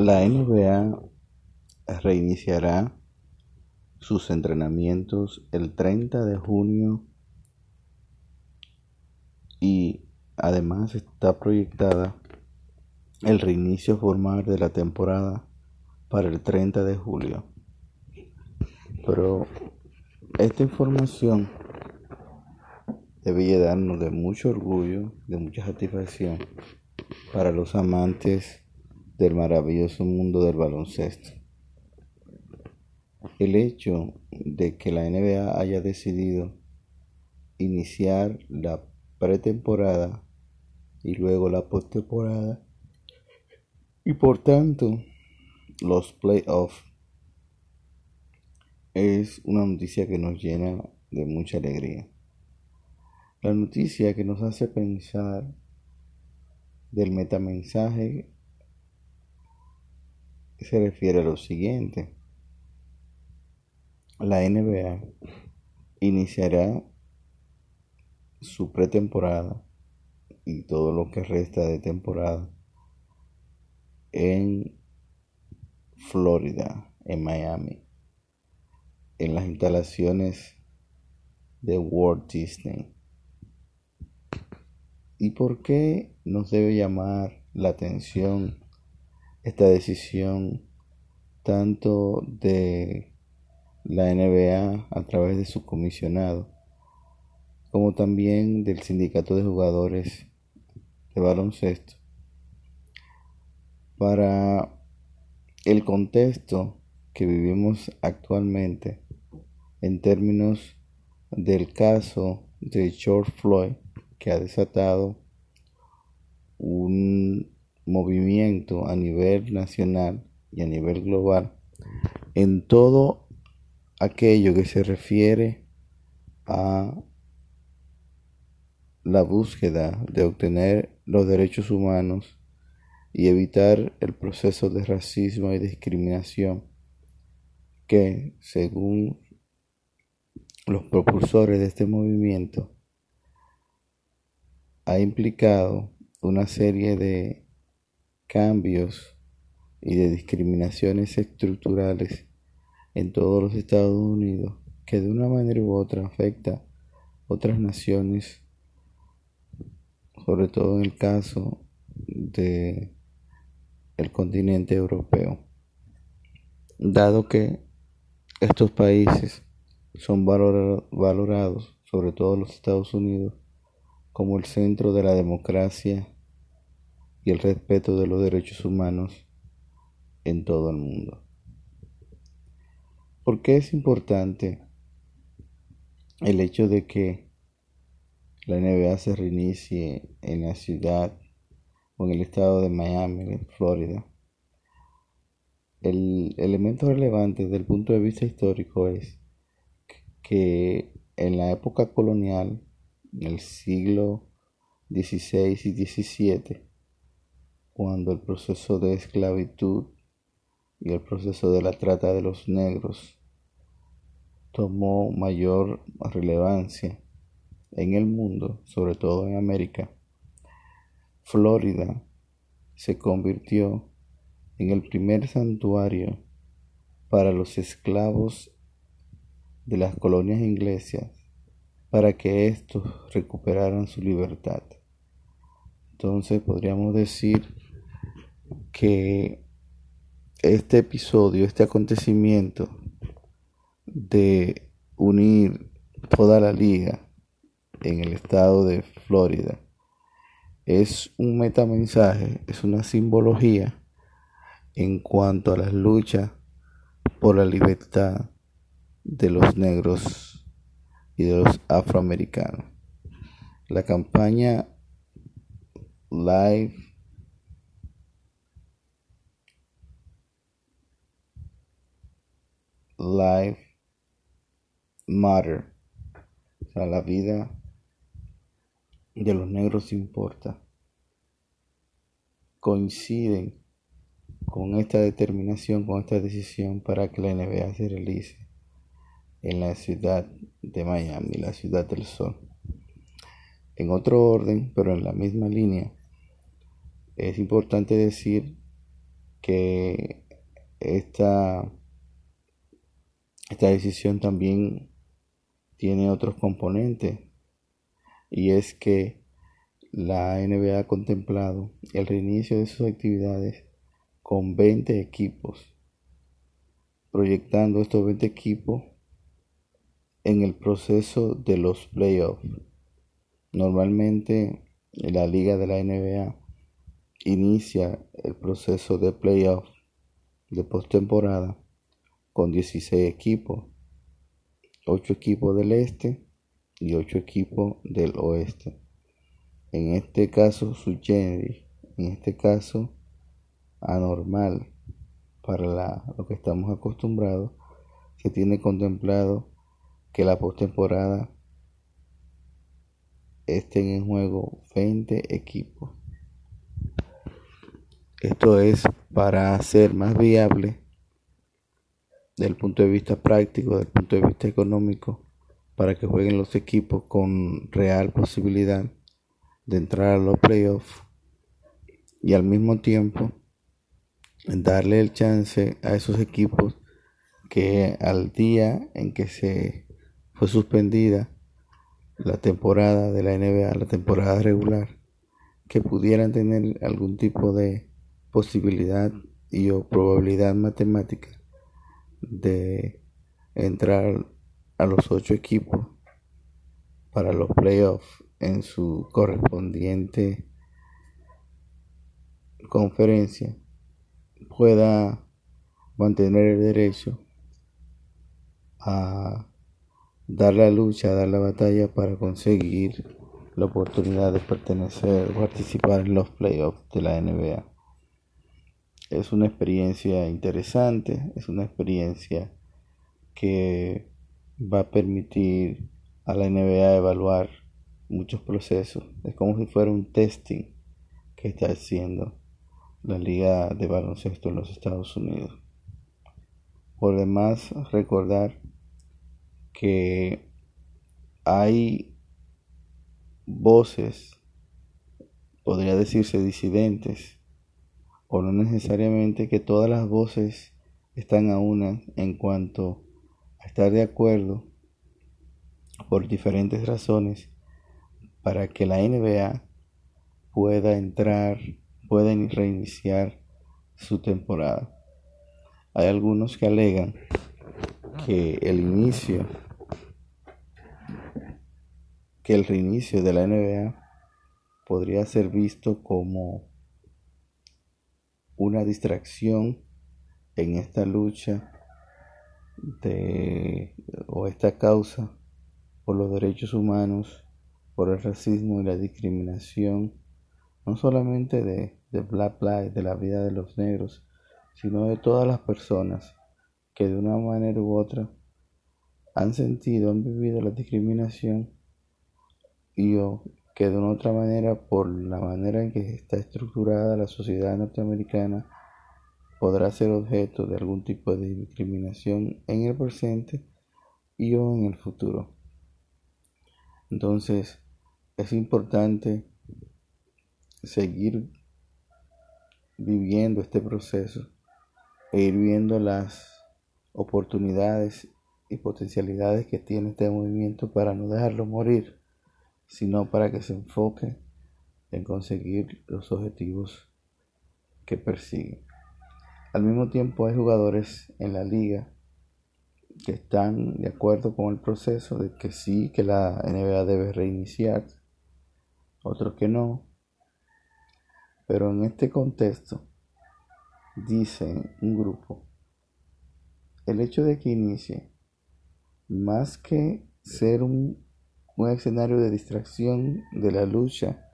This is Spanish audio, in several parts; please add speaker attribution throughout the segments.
Speaker 1: La NBA reiniciará sus entrenamientos el 30 de junio y además está proyectada el reinicio formal de la temporada para el 30 de julio. Pero esta información debía darnos de mucho orgullo, de mucha satisfacción para los amantes del maravilloso mundo del baloncesto. El hecho de que la NBA haya decidido iniciar la pretemporada y luego la postemporada y por tanto los playoffs es una noticia que nos llena de mucha alegría. La noticia que nos hace pensar del metamensaje se refiere a lo siguiente. La NBA iniciará su pretemporada y todo lo que resta de temporada en Florida, en Miami, en las instalaciones de Walt Disney. ¿Y por qué nos debe llamar la atención esta decisión tanto de la NBA a través de su comisionado como también del sindicato de jugadores de baloncesto para el contexto que vivimos actualmente en términos del caso de George Floyd que ha desatado movimiento a nivel nacional y a nivel global en todo aquello que se refiere a la búsqueda de obtener los derechos humanos y evitar el proceso de racismo y discriminación que, según los propulsores de este movimiento, ha implicado una serie de cambios y de discriminaciones estructurales en todos los Estados Unidos que de una manera u otra afecta otras naciones, sobre todo en el caso de el continente europeo, dado que estos países son valorados, sobre todo los Estados Unidos, como el centro de la democracia y el respeto de los derechos humanos en todo el mundo. ¿Por qué es importante el hecho de que la NBA se reinicie en la ciudad o en el estado de Miami, en Florida? El elemento relevante desde el punto de vista histórico es que en la época colonial, en el siglo XVI y XVII, cuando el proceso de esclavitud y el proceso de la trata de los negros tomó mayor relevancia en el mundo, sobre todo en América, Florida se convirtió en el primer santuario para los esclavos de las colonias inglesas para que éstos recuperaran su libertad. Entonces podríamos decir que este episodio, este acontecimiento de unir toda la liga en el estado de Florida es un metamensaje, es una simbología en cuanto a las luchas por la libertad de los negros y de los afroamericanos. La campaña Live Life Matter. O sea, la vida de los negros importa. Coinciden con esta determinación, con esta decisión para que la NBA se realice en la ciudad de Miami, la ciudad del sol. En otro orden, pero en la misma línea, es importante decir que esta, esta decisión también tiene otros componentes y es que la NBA ha contemplado el reinicio de sus actividades con 20 equipos, proyectando estos 20 equipos en el proceso de los playoffs. Normalmente la liga de la NBA inicia el proceso de playoffs de postemporada con 16 equipos, 8 equipos del este y 8 equipos del oeste. En este caso, su en este caso, anormal para lo que estamos acostumbrados, se tiene contemplado que la postemporada estén en juego 20 equipos. Esto es para hacer más viable desde el punto de vista práctico, desde el punto de vista económico, para que jueguen los equipos con real posibilidad de entrar a los playoffs y al mismo tiempo darle el chance a esos equipos que al día en que se fue suspendida la temporada de la NBA, la temporada regular, que pudieran tener algún tipo de posibilidad y o probabilidad matemática de entrar a los ocho equipos para los playoffs en su correspondiente conferencia pueda mantener el derecho a dar la lucha, dar la batalla para conseguir la oportunidad de pertenecer, participar en los playoffs de la NBA. Es una experiencia interesante, es una experiencia que va a permitir a la NBA evaluar muchos procesos. Es como si fuera un testing que está haciendo la Liga de Baloncesto en los Estados Unidos. Por demás, recordar que hay voces, podría decirse disidentes, o no necesariamente que todas las voces están a una en cuanto a estar de acuerdo por diferentes razones para que la NBA pueda entrar, pueda reiniciar su temporada. Hay algunos que alegan que el inicio que el reinicio de la NBA podría ser visto como una distracción en esta lucha o esta causa por los derechos humanos, por el racismo y la discriminación, no solamente de, de Black Lives, de la vida de los negros, sino de todas las personas que de una manera u otra han sentido, han vivido la discriminación y o que de una otra manera, por la manera en que está estructurada la sociedad norteamericana, podrá ser objeto de algún tipo de discriminación en el presente y o en el futuro. Entonces, es importante seguir viviendo este proceso e ir viendo las oportunidades y potencialidades que tiene este movimiento para no dejarlo morir sino para que se enfoque en conseguir los objetivos que persigue. Al mismo tiempo hay jugadores en la liga que están de acuerdo con el proceso de que sí, que la NBA debe reiniciar, otros que no. Pero en este contexto, dice un grupo, el hecho de que inicie, más que ser un un escenario de distracción de la lucha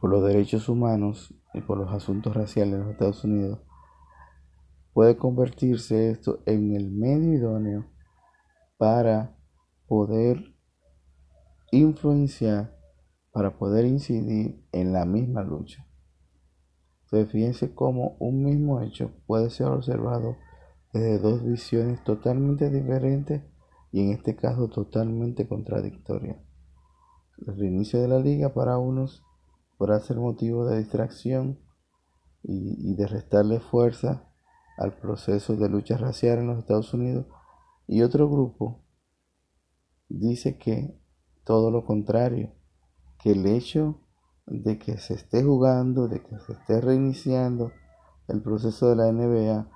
Speaker 1: por los derechos humanos y por los asuntos raciales en los Estados Unidos, puede convertirse esto en el medio idóneo para poder influenciar, para poder incidir en la misma lucha. Entonces fíjense cómo un mismo hecho puede ser observado desde dos visiones totalmente diferentes y en este caso totalmente contradictoria. El reinicio de la liga para unos podrá ser motivo de distracción y, de restarle fuerza al proceso de lucha racial en los Estados Unidos. Y otro grupo dice que todo lo contrario, que el hecho de que se esté jugando, de que se esté reiniciando el proceso de la NBA,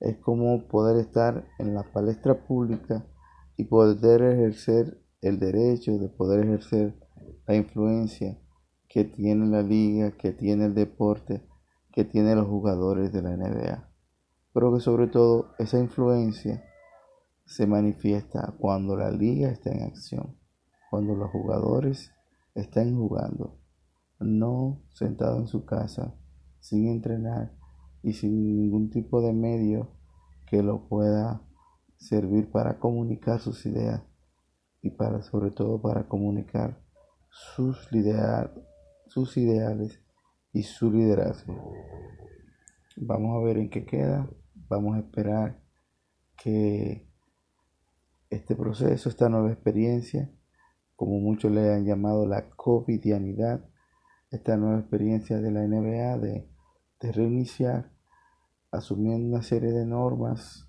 Speaker 1: es como poder estar en la palestra pública y poder ejercer el derecho de poder ejercer la influencia que tiene la liga, que tiene el deporte, que tiene los jugadores de la NBA. Pero que sobre todo esa influencia se manifiesta cuando la liga está en acción, cuando los jugadores están jugando, no sentados en su casa, sin entrenar y sin ningún tipo de medio que lo pueda servir para comunicar sus ideas y para sobre todo para comunicar sus, sus ideales y su liderazgo. Vamos a ver en qué queda, vamos a esperar que este proceso, esta nueva experiencia, como muchos le han llamado la covidianidad, esta nueva experiencia de la NBA de, de reiniciar, asumiendo una serie de normas,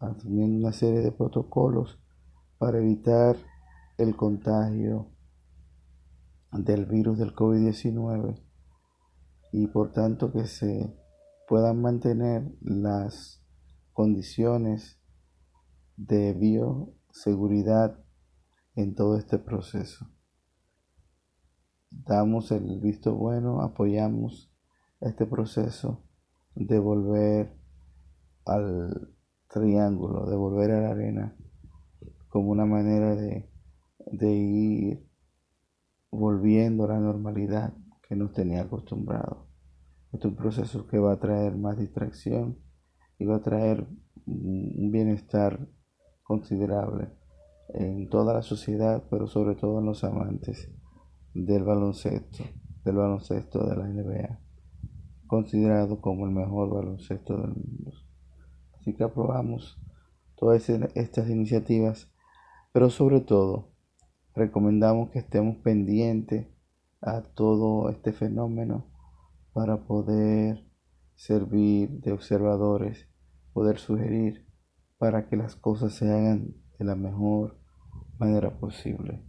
Speaker 1: asumiendo una serie de protocolos para evitar el contagio del virus del COVID-19 y por tanto que se puedan mantener las condiciones de bioseguridad en todo este proceso. Damos el visto bueno, apoyamos este proceso de volver al triángulo, de volver a la arena como una manera de, ir volviendo a la normalidad que nos tenía acostumbrado. Este es un proceso que va a traer más distracción y va a traer un bienestar considerable en toda la sociedad, pero sobre todo en los amantes del baloncesto, del baloncesto de la NBA, considerado como el mejor baloncesto del mundo. Que aprobamos todas estas iniciativas, pero sobre todo recomendamos que estemos pendientes a todo este fenómeno para poder servir de observadores, poder sugerir para que las cosas se hagan de la mejor manera posible.